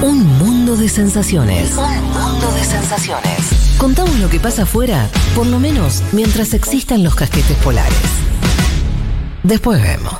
Un mundo de sensaciones. Un mundo de sensaciones. Contamos lo que pasa afuera, por lo menos mientras existan los casquetes polares. Después vemos.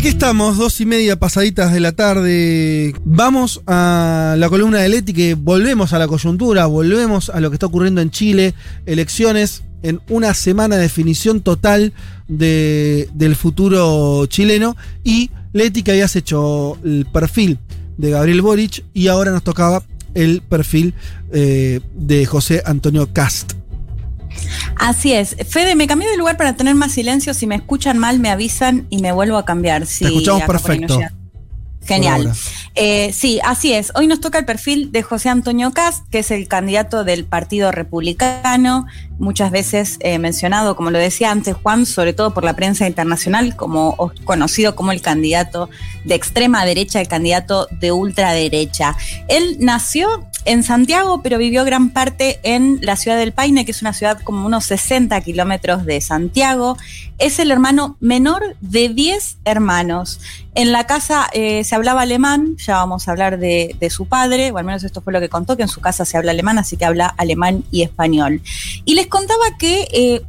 Aquí estamos, dos y media pasaditas de la tarde. Vamos a la columna de Leti, que volvemos a la coyuntura, volvemos a lo que está ocurriendo en Chile, elecciones en una semana de definición total de- del futuro chileno. Y Leti, que habías hecho el perfil de Gabriel Boric y ahora nos tocaba el perfil eh, de José Antonio Cast. Así es. Fede, me cambié de lugar para tener más silencio. Si me escuchan mal, me avisan y me vuelvo a cambiar. Escuchamos por ahí no perfecto. Genial. Eh, sí, así es. Hoy nos toca el perfil de José Antonio Cast, que es el candidato del Partido Republicano, muchas veces eh, mencionado, como lo decía antes Juan, sobre todo por la prensa internacional, como conocido como el candidato de extrema derecha, el candidato de ultraderecha. Él nació en Santiago, pero vivió gran parte en la ciudad del Paine, que es una ciudad como unos 60 kilómetros de Santiago. Es el hermano menor de 10 hermanos. En la casa eh, se hablaba alemán, ya vamos a hablar de, su padre, o al menos esto fue lo que contó, que en su casa se habla alemán, así que habla alemán y español. Y les contaba que eh,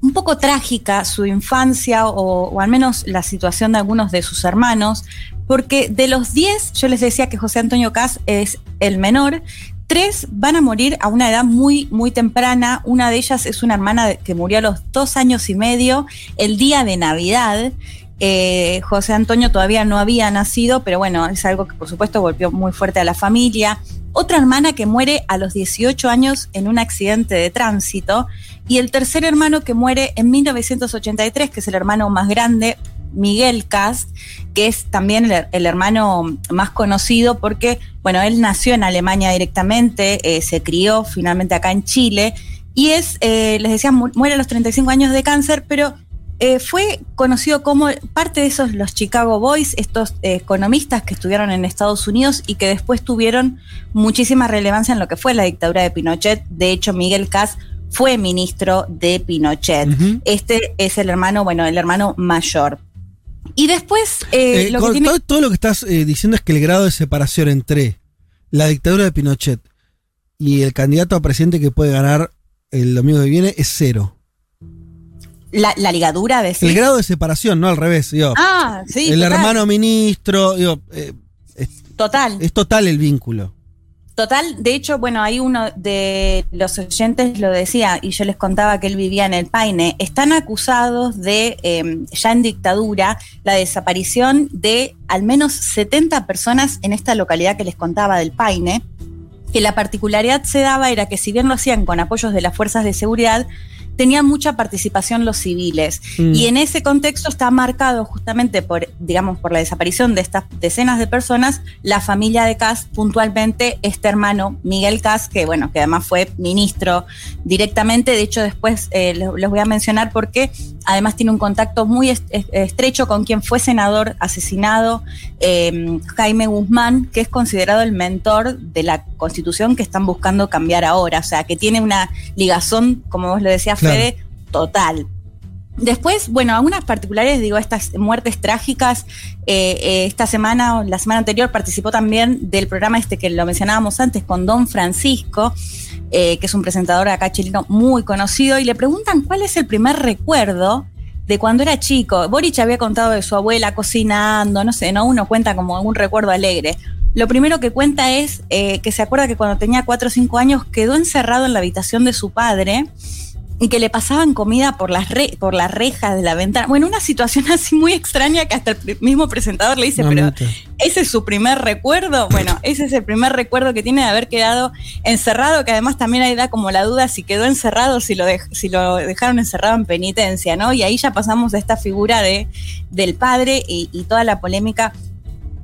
un poco trágica su infancia, o, o al menos la situación de algunos de sus hermanos, porque de los 10, yo les decía que José Antonio Cas es el menor, tres van a morir a una edad muy, muy temprana. Una de ellas es una hermana que murió a los dos años y medio, el día de Navidad. Eh, José Antonio todavía no había nacido, pero bueno, es algo que por supuesto golpeó muy fuerte a la familia. Otra hermana que muere a los 18 años en un accidente de tránsito. Y el tercer hermano que muere en 1983, que es el hermano más grande, Miguel Cast, que es también el, hermano más conocido porque, bueno, él nació en Alemania directamente, eh, se crió finalmente acá en Chile y es, eh, les decía, mu- muere a los 35 años de cáncer, pero eh, fue conocido como parte de esos, los Chicago Boys, estos eh, economistas que estuvieron en Estados Unidos y que después tuvieron muchísima relevancia en lo que fue la dictadura de Pinochet. De hecho, Miguel Cast fue ministro de Pinochet. Este es el hermano, bueno, el hermano mayor. Y después, eh, Eh, lo que con- tiene. todo, todo lo que estás diciendo es que el grado de separación entre la dictadura de Pinochet y el candidato a presidente que puede ganar el domingo que viene es cero. La, la ligadura de El grado de separación, no al revés. digo. Ah, sí. el total, hermano ministro, digo, eh, Total. es total el vínculo. Total, de hecho, bueno, ahí uno de los oyentes lo decía y yo les contaba que él vivía en el Paine. Están acusados de, eh, ya en dictadura, la desaparición de al menos 70 personas en esta localidad que les contaba del Paine. Que la particularidad se daba era que si bien lo hacían con apoyos de las fuerzas de seguridad, tenían mucha participación los civiles. Mm. Y en ese contexto está marcado justamente por, digamos, por la desaparición de estas decenas de personas, la familia de Cas, puntualmente este hermano Miguel Cas, que bueno, que además fue ministro directamente. De hecho, después eh, les voy a mencionar porque además tiene un contacto muy est- est- estrecho con quien fue senador asesinado, eh, Jaime Guzmán, que es considerado el mentor de la constitución que están buscando cambiar ahora. O sea, que tiene una ligazón, como vos lo decías, Total. Después, bueno, algunas particulares, digo, estas muertes trágicas. eh, eh, esta semana, o la semana anterior, participó también del programa este que lo mencionábamos antes con Don Francisco, eh, que es un presentador acá chileno muy conocido, y le preguntan cuál es el primer recuerdo de cuando era chico. Boric había contado de su abuela cocinando, no sé, ¿no? Uno cuenta como algún recuerdo alegre. Lo primero que cuenta es que se acuerda que cuando tenía 4 o 5 años quedó encerrado en la habitación de su padre y que le pasaban comida por las, re- por las rejas de la ventana. Bueno, una situación así muy extraña que hasta el mismo presentador le dice, pero. ¿ese es su primer recuerdo? Bueno, ese es el primer recuerdo que tiene de haber quedado encerrado, que además también ahí da como la duda si quedó encerrado, si lo, si lo dejaron encerrado en penitencia, ¿no? Y ahí ya pasamos de esta figura de, del padre y, y toda la polémica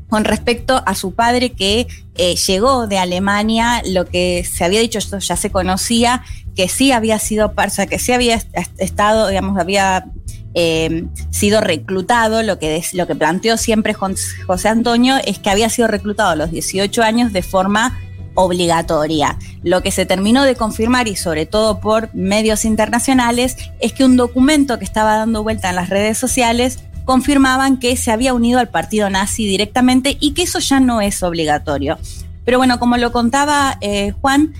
con respecto a su padre que eh, llegó de Alemania, lo que se había dicho, esto ya se conocía, que sí había sido, o sea, que sí había est- estado, digamos, había eh, sido reclutado, lo que, lo que planteó siempre José Antonio es que había sido reclutado a los 18 años de forma obligatoria. Lo que se terminó de confirmar, y sobre todo por medios internacionales, es que un documento que estaba dando vuelta en las redes sociales confirmaban que se había unido al partido nazi directamente y que eso ya no es obligatorio. Pero bueno, como lo contaba eh, Juan,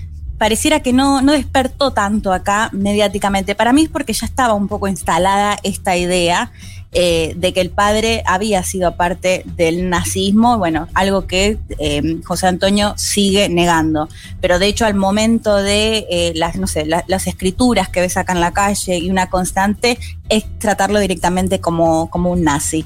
pareciera que no, no despertó tanto acá mediáticamente. Para mí es porque ya estaba un poco instalada esta idea eh, de que el padre había sido parte del nazismo, bueno, algo que eh, José Antonio sigue negando. Pero de hecho, al momento de eh, las, no sé, las escrituras que ves acá en la calle y una constante, es tratarlo directamente como, como un nazi.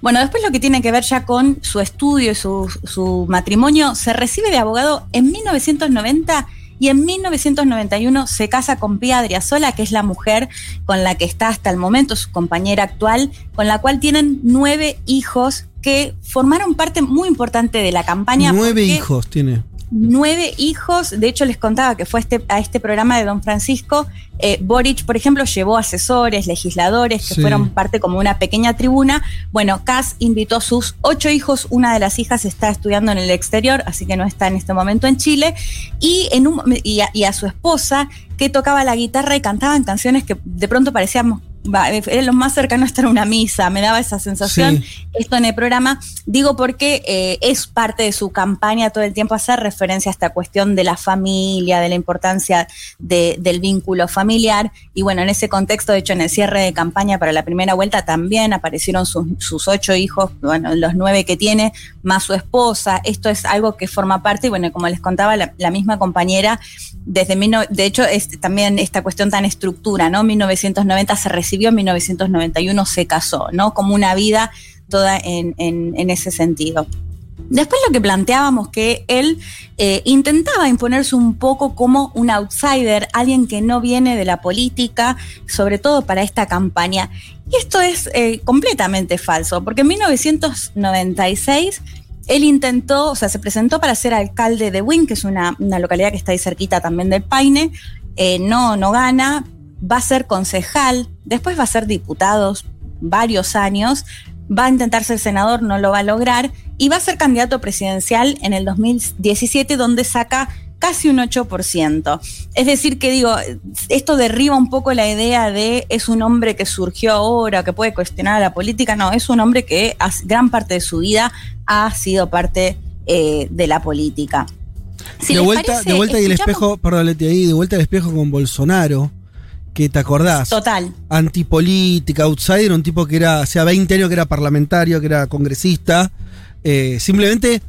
Bueno, después lo que tiene que ver ya con su estudio y su, su matrimonio, se recibe de abogado en 1990 y en 1991 se casa con Pia Adriasola, que es la mujer con la que está hasta el momento, su compañera actual, con la cual tienen nueve hijos que formaron parte muy importante de la campaña. Nueve hijos tiene nueve hijos. De hecho, les contaba que fue este, a este programa de Don Francisco. Eh, Boric, por ejemplo, llevó asesores, legisladores que fueron parte como una pequeña tribuna. Bueno, Kass invitó a sus ocho hijos. Una de las hijas está estudiando en el exterior, así que no está en este momento en Chile. Y, en un, y, a, su esposa, que tocaba la guitarra y cantaban canciones que de pronto parecíamos era lo más cercano a estar en una misa, me daba esa sensación. Esto en el programa, digo porque eh, es parte de su campaña todo el tiempo hacer referencia a esta cuestión de la familia, de la importancia del vínculo familiar. Y bueno, en ese contexto, de hecho, en el cierre de campaña para la primera vuelta también aparecieron sus, ocho hijos, bueno, los nueve que tiene, más su esposa. Esto es algo que forma parte, y bueno, como les contaba, la, misma compañera, desde, de hecho, es también esta cuestión tan estructura, ¿no? 1990 se recibió en 1991 se casó, ¿no? Como una vida toda en, ese sentido. Después lo que planteábamos que él eh, intentaba imponerse un poco como un outsider, alguien que no viene de la política, sobre todo para esta campaña. Y esto es eh, completamente falso, porque en 1996 él intentó, o sea, se presentó para ser alcalde de Wynn, que es una, localidad que está ahí cerquita también del Paine. Eh, no, no gana, va a ser concejal, después va a ser diputado varios años, va a intentar ser senador, no lo va a lograr, y va a ser candidato presidencial en el 2017, donde saca casi un 8%. Es decir, que digo, esto derriba un poco la idea de es un hombre que surgió ahora, que puede cuestionar a la política, no, es un hombre que gran parte de su vida ha sido parte eh, de la política. de, vuelta, de vuelta y el espejo, perdón, Leti, ahí, de vuelta el espejo con Bolsonaro que te acordás. Total. Antipolítica, outsider, un tipo que era, hacía 20 años que era parlamentario, que era congresista. Eh, simplemente,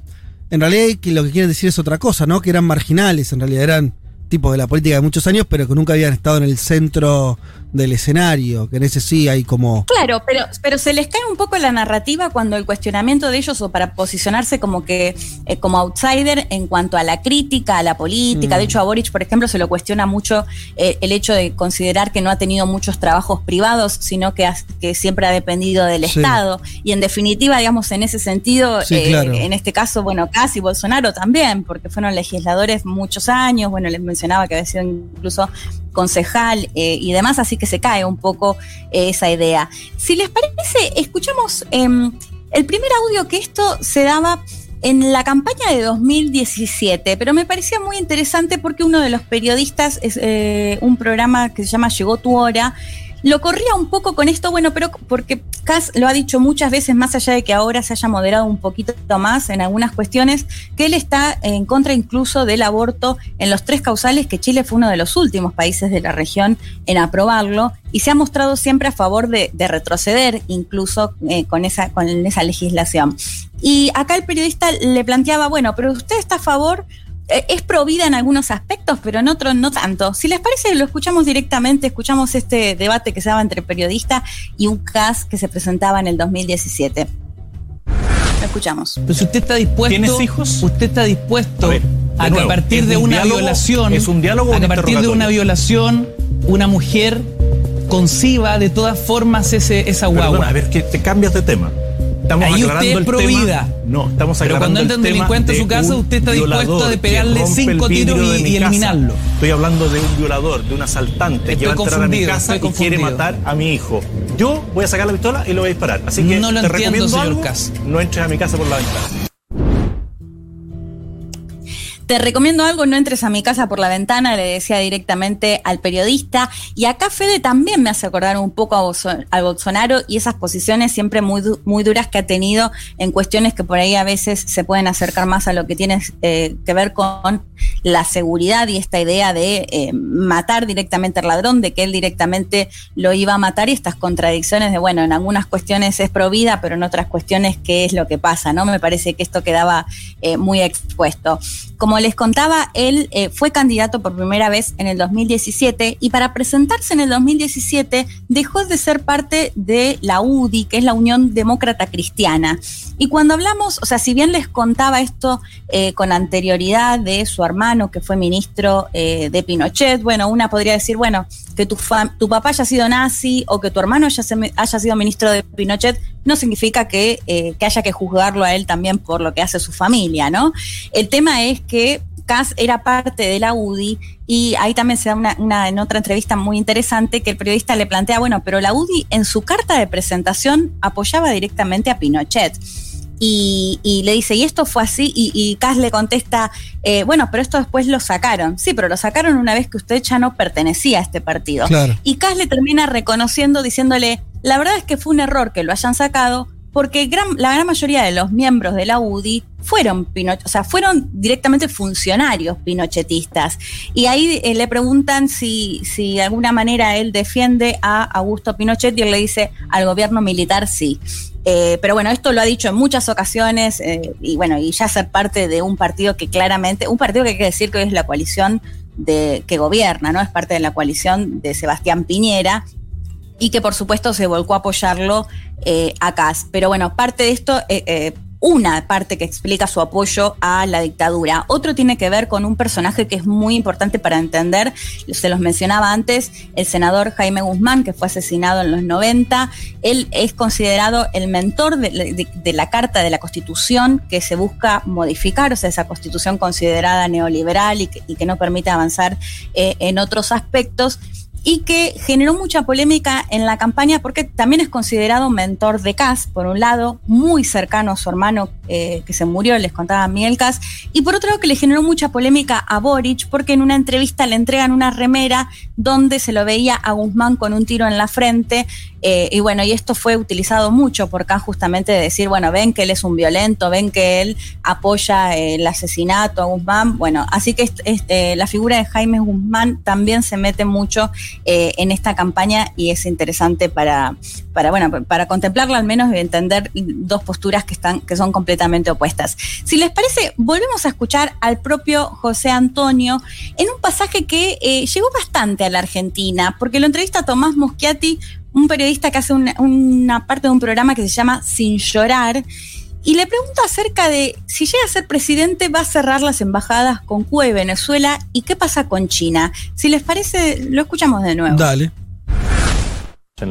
en realidad, que lo que quieren decir es otra cosa, ¿no? Que eran marginales, en realidad eran tipos de la política de muchos años, pero que nunca habían estado en el centro del escenario, que en ese sí hay como... Claro, pero, pero se les cae un poco la narrativa cuando el cuestionamiento de ellos o para posicionarse como que eh, como outsider en cuanto a la crítica a la política. De mm. hecho, a Boric, por ejemplo, se lo cuestiona mucho eh, el hecho de considerar que no ha tenido muchos trabajos privados, sino que, que siempre ha dependido del Estado. Y en definitiva, digamos, en ese sentido, eh, en este caso, bueno, casi Bolsonaro también, porque fueron legisladores muchos años, bueno, les mencionaba que había sido incluso concejal y demás, así que que se cae un poco eh, esa idea. Si les parece, escuchamos em, el primer audio que esto se daba en la campaña de 2017, pero me parecía muy interesante porque uno de los periodistas, es eh, un programa que se llama Llegó tu hora, lo corría un poco con esto, bueno, pero porque Cass lo ha dicho muchas veces, más allá de que ahora se haya moderado un poquito más en algunas cuestiones, que él está en contra incluso del aborto en los tres causales, que Chile fue uno de los últimos países de la región en aprobarlo, y se ha mostrado siempre a favor de, retroceder incluso eh, con, esa, con esa legislación. Y acá el periodista le planteaba, bueno, pero usted está a favor es provida en algunos aspectos, pero en otros no tanto. Si les parece, lo escuchamos directamente, escuchamos este debate que se daba entre periodista y un CAS que se presentaba en el 2017. Lo escuchamos. Pero si usted está dispuesto. ¿Tienes hijos? Usted está dispuesto a, que a partir de una violación. Es un diálogo. A que a partir de una violación, una mujer conciba de todas formas ese, esa guagua. a ver, que te cambias de tema. Estamos Ahí usted es pro vida. No, estamos Pero cuando entra un delincuente a su casa, usted está dispuesto a pegarle cinco tiros y, eliminarlo. Estoy hablando de un violador, de un asaltante que va a entrar a mi casa y quiere matar a mi hijo. Yo voy a sacar la pistola y lo voy a disparar. Así que no lo te entiendo, señor algo, no entres a mi casa por la ventana. Te recomiendo algo, no entres a mi casa por la ventana, le decía directamente al periodista. Y acá Fede también me hace acordar un poco a, Bolsonaro y esas posiciones siempre muy, muy duras que ha tenido en cuestiones que por ahí a veces se pueden acercar más a lo que tiene eh, que ver con la seguridad y esta idea de eh, matar directamente al ladrón, de que él directamente lo iba a matar y estas contradicciones de, bueno, en algunas cuestiones es provida, pero en otras cuestiones qué es lo que pasa, ¿no? Me parece que esto quedaba eh, muy expuesto. Como les contaba, él eh, fue candidato por primera vez en el 2017 y para presentarse en el 2017 dejó de ser parte de la UDI, que es la Unión Demócrata Cristiana. Y cuando hablamos, o sea, si bien les contaba esto eh, con anterioridad de su hermano que fue ministro eh, de Pinochet, bueno, una podría decir, bueno, que tu, tu papá haya sido nazi o que tu hermano haya, haya sido ministro de Pinochet, no significa que, que haya que juzgarlo a él también por lo que hace su familia, ¿no? El tema es que Cass era parte de la UDI y ahí también se da una, en otra entrevista muy interesante que el periodista le plantea, bueno, pero la UDI en su carta de presentación apoyaba directamente a Pinochet. Y, le dice, y esto fue así, y, y le contesta, eh, bueno, pero esto después lo sacaron. Sí, pero lo sacaron una vez que usted ya no pertenecía a este partido. Y Kass le termina reconociendo, diciéndole, la verdad es que fue un error que lo hayan sacado, porque la gran mayoría de los miembros de la UDI fueron o sea, fueron directamente funcionarios pinochetistas. Y ahí eh, le preguntan si, si de alguna manera él defiende a Augusto Pinochet y él le dice al gobierno militar sí. Eh, pero bueno, esto lo ha dicho en muchas ocasiones eh, y bueno, y ya ser parte de un partido que claramente, un partido que hay que decir que hoy es la coalición de, que gobierna, ¿no? Es parte de la coalición de Sebastián Piñera y que por supuesto se volcó a apoyarlo eh, a Cas. Pero bueno, parte de esto, eh, eh, una parte que explica su apoyo a la dictadura. Otro tiene que ver con un personaje que es muy importante para entender, se los mencionaba antes, el senador Jaime Guzmán, que fue asesinado en los 90. Él es considerado el mentor de, la Carta de la Constitución que se busca modificar, o sea, esa constitución considerada neoliberal y que, no permite avanzar en otros aspectos y que generó mucha polémica en la campaña porque también es considerado mentor de Kass, por un lado, muy cercano a su hermano eh, que se murió, les contaba Miguel Kass, y por otro lado que le generó mucha polémica a Boric porque en una entrevista le entregan una remera donde se lo veía a Guzmán con un tiro en la frente, eh, y bueno, y esto fue utilizado mucho por Kass justamente de decir, bueno, ven que él es un violento, ven que él apoya el asesinato a Guzmán, bueno, así que este, la figura de Jaime Guzmán también se mete mucho eh, en esta campaña y es interesante para, para, bueno, para contemplarla al menos y entender dos posturas que, están, que son completamente opuestas. Si les parece, volvemos a escuchar al propio José Antonio en un pasaje que eh, llegó bastante a la Argentina, porque lo entrevista Tomás Moschiati, un periodista que hace una, una parte de un programa que se llama Sin Llorar, y le pregunta acerca de si llega a ser presidente, va a cerrar las embajadas con Cuba y Venezuela y qué pasa con China. Si les parece, lo escuchamos de nuevo. Dale.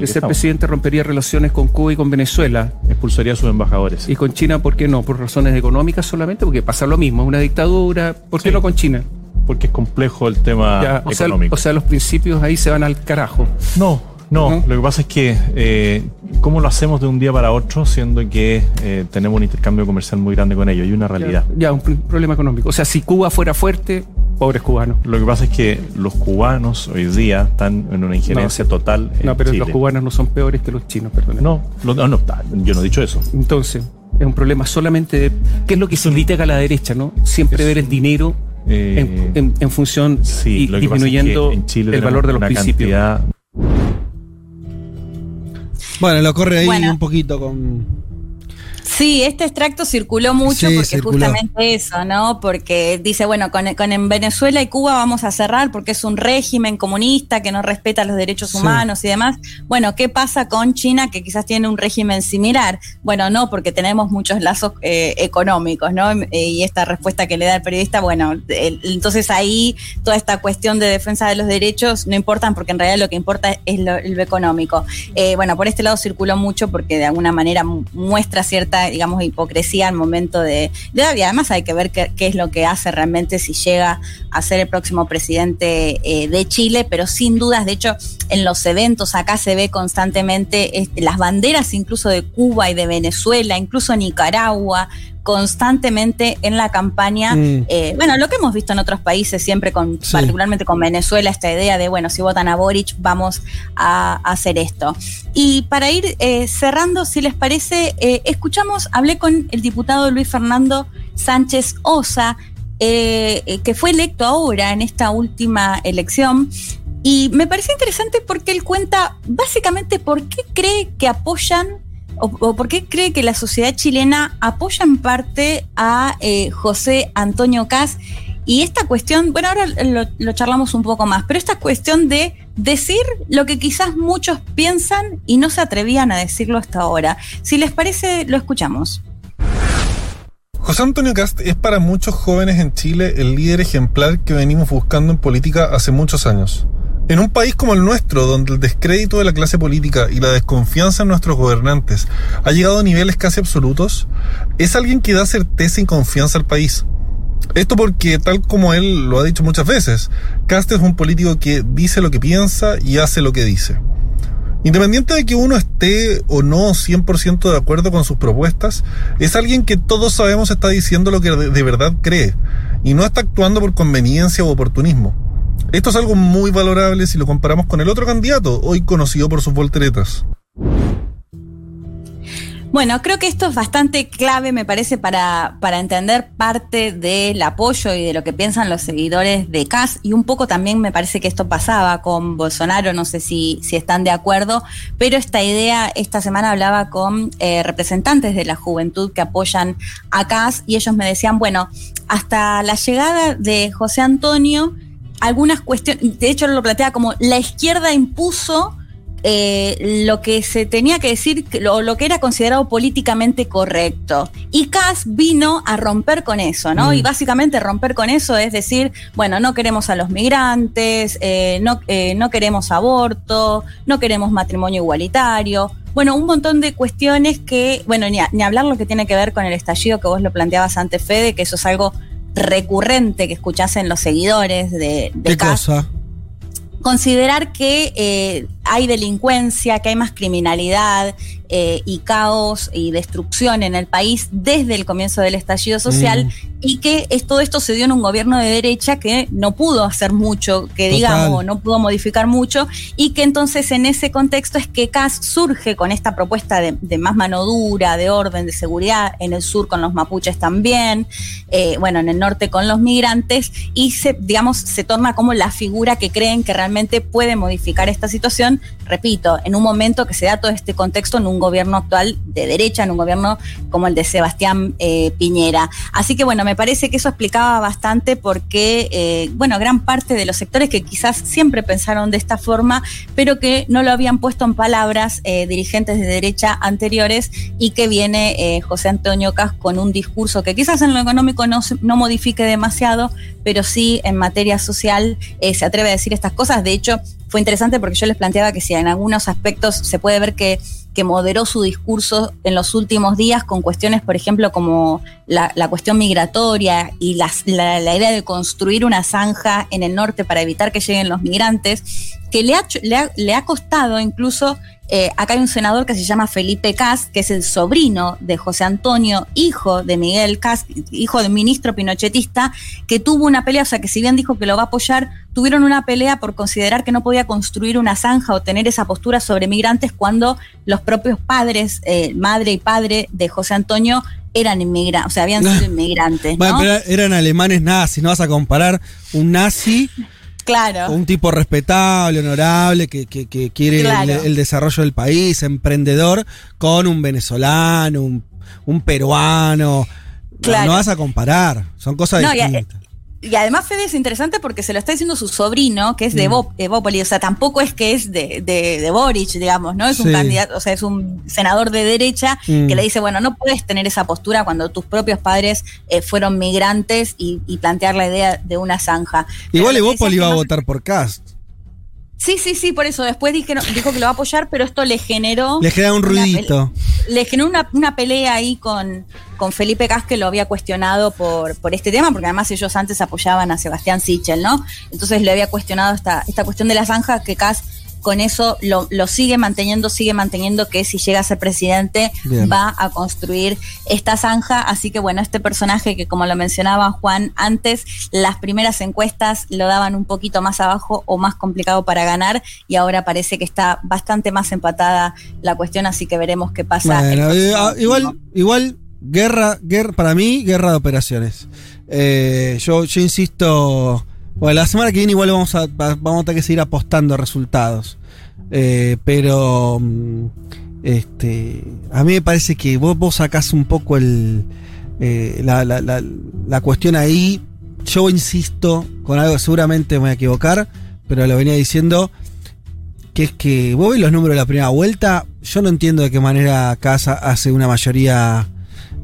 Ser presidente rompería relaciones con Cuba y con Venezuela. Expulsaría a sus embajadores. ¿Y con China por qué no? ¿Por razones económicas solamente? Porque pasa lo mismo, es una dictadura. ¿Por qué no con China? Porque es complejo el tema económico. o sea, los principios ahí se van al carajo. No, no, lo que pasa es que, eh, ¿cómo lo hacemos de un día para otro, siendo que eh, tenemos un intercambio comercial muy grande con ellos? Y una realidad. Ya, un problema económico. O sea, si Cuba fuera fuerte, pobres cubanos. Lo que pasa es que los cubanos hoy día están en una injerencia total. no, pero los cubanos no son peores que los chinos, perdón. No, no, no, yo no he dicho eso. Entonces, es un problema solamente de. ¿Qué es lo que se critica a la derecha, no? Siempre ver el dinero. Eh, en, función y disminuyendo el valor de los principios. Bueno, lo corre ahí un poquito con Sí, este extracto circuló mucho porque justamente eso, ¿no? Porque dice, bueno, con, en Venezuela y Cuba vamos a cerrar porque es un régimen comunista que no respeta los derechos humanos y demás. Bueno, ¿qué pasa con China que quizás tiene un régimen similar? Bueno, no, porque tenemos muchos lazos eh, económicos, ¿no? Y esta respuesta que le da el periodista, bueno, entonces ahí toda esta cuestión de defensa de los derechos no importa porque en realidad lo que importa es lo, económico. Eh, bueno, por este lado circuló mucho porque de alguna manera muestra cierta digamos, hipocresía al momento de, y además hay que ver qué, es lo que hace realmente si llega a ser el próximo presidente eh, de Chile, pero sin dudas, de hecho, en los eventos acá se ve constantemente este, las banderas incluso de Cuba y de Venezuela, incluso Nicaragua, constantemente en la campaña. Mm. Eh, bueno, lo que hemos visto en otros países, siempre con, particularmente con Venezuela, esta idea de, bueno, si votan a Boric, vamos a, hacer esto. Y para ir eh, cerrando, si les parece, eh, escuchamos, hablé con el diputado Luis Fernando Sánchez Osa, que fue electo ahora en esta última elección. Y me parece interesante porque él cuenta básicamente por qué cree que apoyan o, por qué cree que la sociedad chilena apoya en parte a eh, José Antonio Cas? Y esta cuestión, bueno, ahora lo, charlamos un poco más, pero esta cuestión de decir lo que quizás muchos piensan y no se atrevían a decirlo hasta ahora. Si les parece, lo escuchamos. José Antonio Cast es para muchos jóvenes en Chile el líder ejemplar que venimos buscando en política hace muchos años. En un país como el nuestro, donde el descrédito de la clase política y la desconfianza en nuestros gobernantes ha llegado a niveles casi absolutos, es alguien que da certeza y confianza al país. Esto porque, tal como él lo ha dicho muchas veces, Cast es un político que dice lo que piensa y hace lo que dice. Independiente de que uno esté o no 100% de acuerdo con sus propuestas, es alguien que todos sabemos está diciendo lo que de verdad cree y no está actuando por conveniencia o oportunismo. Esto es algo muy valorable si lo comparamos con el otro candidato, hoy conocido por sus volteretas. Bueno, creo que esto es bastante clave, me parece, para, para entender parte del apoyo y de lo que piensan los seguidores de CAS. Y un poco también me parece que esto pasaba con Bolsonaro, no sé si, si están de acuerdo, pero esta idea, esta semana hablaba con eh, representantes de la juventud que apoyan a CAS y ellos me decían, bueno, hasta la llegada de José Antonio, algunas cuestiones, de hecho lo plantea como la izquierda impuso eh, lo que se tenía que decir, lo, lo, que era considerado políticamente correcto. Y Kass vino a romper con eso, ¿no? Mm. Y básicamente romper con eso es decir, bueno, no queremos a los migrantes, eh, no, eh, no queremos aborto, no queremos matrimonio igualitario. Bueno, un montón de cuestiones que, bueno, ni, ni hablar lo que tiene que ver con el estallido que vos lo planteabas antes, Fede, que eso es algo recurrente que escuchasen los seguidores de, de ¿Qué cosa? Considerar que eh, hay delincuencia, que hay más criminalidad, eh, y caos y destrucción en el país desde el comienzo del estallido social mm. y que todo esto se dio en un gobierno de derecha que no pudo hacer mucho, que digamos, no pudo modificar mucho y que entonces en ese contexto es que CAS surge con esta propuesta de, más mano dura, de orden, de seguridad, en el sur con los mapuches también, eh, bueno, en el norte con los migrantes y se, digamos, se torna como la figura que creen que realmente puede modificar esta situación, repito, en un momento que se da todo este contexto en un gobierno actual de derecha, en un gobierno como el de Sebastián eh, Piñera. Así que bueno, me parece que eso explicaba bastante porque, eh, bueno, gran parte de los sectores que quizás siempre pensaron de esta forma, pero que no lo habían puesto en palabras eh, dirigentes de derecha anteriores y que viene José Antonio Cas con un discurso que quizás en lo económico no, no modifique demasiado, pero sí en materia social se atreve a decir estas cosas. De hecho, fue interesante porque yo les planteaba que si en algunos aspectos se puede ver que que moderó su discurso en los últimos días con cuestiones, por ejemplo, como la, cuestión migratoria y la, idea de construir una zanja en el norte para evitar que lleguen los migrantes, que le ha, le ha, costado incluso, eh, acá hay un senador que se llama Felipe Cas, que es el sobrino de José Antonio, hijo de Miguel Cas, hijo del ministro pinochetista, que tuvo una pelea, o sea que si bien dijo que lo va a apoyar, tuvieron una pelea por considerar que no podía construir una zanja o tener esa postura sobre migrantes cuando los propios padres, eh, madre y padre de José Antonio, eran inmigrantes, o sea, habían sido inmigrantes. Bueno, pero eran alemanes nazis, no vas a comparar un nazi. Claro. Un tipo respetable, honorable, que, quiere el, desarrollo del país, emprendedor, con un venezolano, un, peruano. Claro. No, vas a comparar, son cosas distintas y además Fede es interesante porque se lo está diciendo su sobrino, que es de, mm. o sea, tampoco es que es de, de, Boric, digamos, ¿no? Es un candidato, o sea, es un senador de derecha mm. que le dice, bueno, no puedes tener esa postura cuando tus propios padres eh, fueron migrantes y, plantear la idea de una zanja. Igual Evópoli iba a votar por Cast. Sí, sí, sí, por eso. Después dijo, dijo que lo va a apoyar, pero esto le generó. Le genera un ruidito. Le generó una, pelea ahí con, con Felipe Cas, que lo había cuestionado por, por este tema, porque además ellos antes apoyaban a Sebastián Sichel, ¿no? Entonces le había cuestionado esta, esta cuestión de la zanja que Cas con eso lo, sigue manteniendo, sigue manteniendo que si llega a ser presidente va a construir esta zanja. Así que bueno, este personaje que como lo mencionaba Juan antes, las primeras encuestas lo daban un poquito más abajo o más complicado para ganar y ahora parece que está bastante más empatada la cuestión, así que veremos qué pasa. Eh, ah, igual, igual, guerra, guerra, para mí, guerra de operaciones. Eh, yo, yo insisto bueno, la semana que viene igual vamos a, vamos a tener que seguir apostando resultados. Eh, pero mm, este, a mí me parece que vos, vos sacás un poco el, eh, la, la, la, cuestión ahí. Yo insisto con algo, seguramente me voy a equivocar, pero lo venía diciendo, que es que vos ves los números de la primera vuelta, yo no entiendo de qué manera Casa hace una mayoría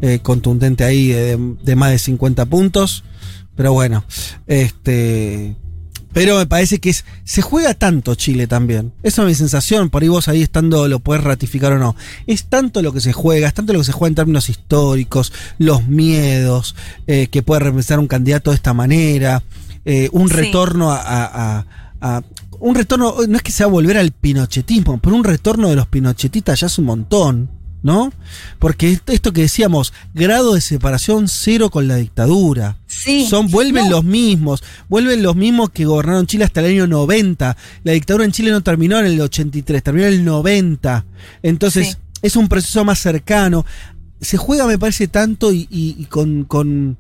eh, contundente ahí de, de, más de 50 puntos. Pero bueno, este. Pero me parece que es, se juega tanto Chile también. Esa es mi sensación. Por ahí vos ahí estando lo puedes ratificar o no. Es tanto lo que se juega, es tanto lo que se juega en términos históricos, los miedos eh, que puede representar un candidato de esta manera, eh, un retorno a, un retorno, no es que sea volver al pinochetismo, pero un retorno de los pinochetistas ya es un montón. ¿No? Porque esto que decíamos, grado de separación cero con la dictadura. Sí. Son, vuelven los mismos, vuelven los mismos que gobernaron Chile hasta el año 90. La dictadura en Chile no terminó en el 83, terminó en el 90. Entonces, es un proceso más cercano. Se juega, me parece, tanto y, con, con,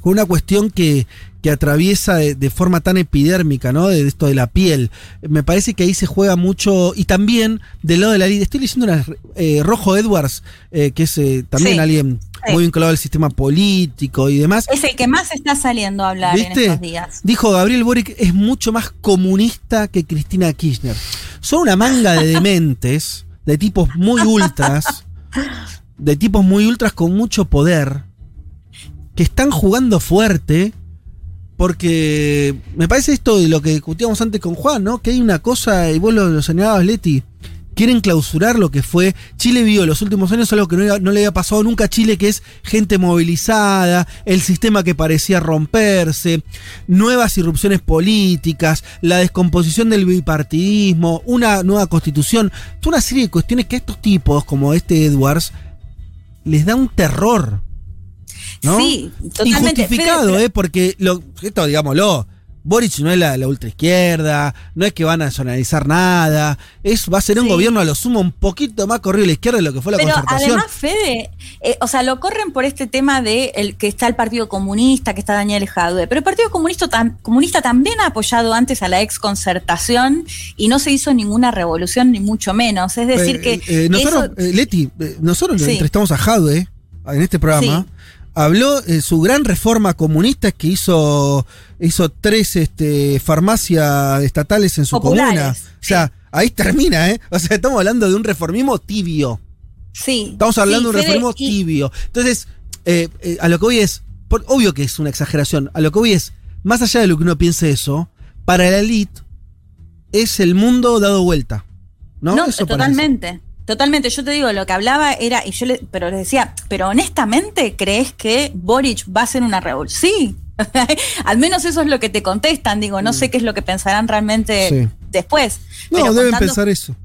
con una cuestión que, que atraviesa de, forma tan epidérmica, ¿no? De esto de la piel. Me parece que ahí se juega mucho. Y también del lado de la ley. Estoy leyendo una. Eh, Rojo Edwards, eh, que es eh, también alguien muy vinculado al sistema político y demás. Es el que más está saliendo a hablar en estos días. Dijo Gabriel Boric es mucho más comunista que Cristina Kirchner. Son una manga de dementes, de tipos muy ultras, de tipos muy ultras con mucho poder, que están jugando fuerte porque me parece esto de lo que discutíamos antes con Juan, ¿no? Que hay una cosa, y vos lo, señalabas, Leti, quieren clausurar lo que fue. Chile vio los últimos años algo que no, no, le había pasado nunca a Chile, que es gente movilizada, el sistema que parecía romperse, nuevas irrupciones políticas, la descomposición del bipartidismo, una nueva constitución, toda una serie de cuestiones que a estos tipos, como este Edwards, les da un terror. Sí, totalmente. Injustificado, ¿eh? Porque lo, esto, digámoslo, Boric no es la, la ultraizquierda, no es que van a nacionalizar nada, es, va a ser un gobierno a lo sumo un poquito más corrido a la izquierda de lo que fue la Pero Además, Fede, eh, o sea, lo corren por este tema de el, que está el Partido Comunista, que está Daniel Jadue, pero el Partido Comunista, Comunista también ha apoyado antes a la ex concertación y no se hizo ninguna revolución, ni mucho menos. Es decir, eh, que. nosotros, Leti, nosotros entrevistamos a Jadue en este programa habló de su gran reforma comunista que hizo, hizo tres este, farmacias estatales en su comuna. O sea, ahí termina, ¿eh? O sea, estamos hablando de un reformismo tibio. Sí. Estamos hablando de un reformismo tibio. Entonces, eh, eh, a lo que voy es, obvio que es una exageración, a lo que voy es, más allá de lo que uno piense eso, para la élite es el mundo dado vuelta. No, no totalmente. Totalmente, yo te digo, lo que hablaba era, y yo le, pero les decía, pero honestamente, ¿crees que Boric va a ser una revolución? Sí, al menos eso es lo que te contestan, digo, no sé mm. qué es lo que pensarán realmente después. No, deben pensar eso.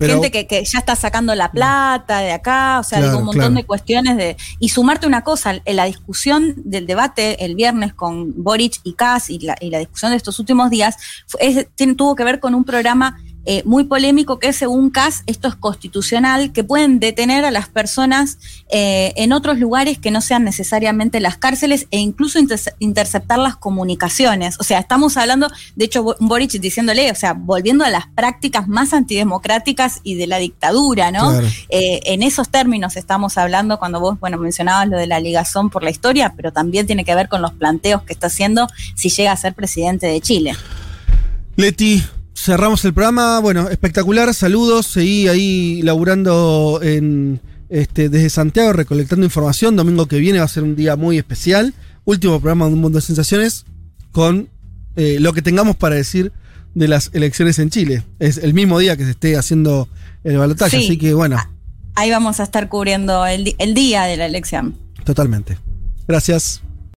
gente que, ya está sacando la plata de acá, o sea, digo, un montón de cuestiones de. Y sumarte una cosa, en la discusión del debate el viernes con Boric y Kass y la, y la discusión de estos últimos días, es, tuvo que ver con un programa eh, muy polémico que según CAS esto es constitucional, que pueden detener a las personas eh, en otros lugares que no sean necesariamente las cárceles e incluso interceptar las comunicaciones. O sea, estamos hablando, de hecho, Boric diciéndole, o sea, volviendo a las prácticas más antidemocráticas y de la dictadura, ¿no? Eh, en esos términos estamos hablando cuando vos, bueno, mencionabas lo de la ligazón por la historia, pero también tiene que ver con los planteos que está haciendo si llega a ser presidente de Chile. Leti, cerramos el programa. Bueno, espectacular. Saludos. Seguí ahí laburando en, este, desde Santiago, recolectando información. Domingo que viene va a ser un día muy especial. Último programa de Un Mundo de Sensaciones con eh, lo que tengamos para decir de las elecciones en Chile. Es el mismo día que se esté haciendo el balotaje, así que bueno. Ahí vamos a estar cubriendo el, el día de la elección. Totalmente. Gracias.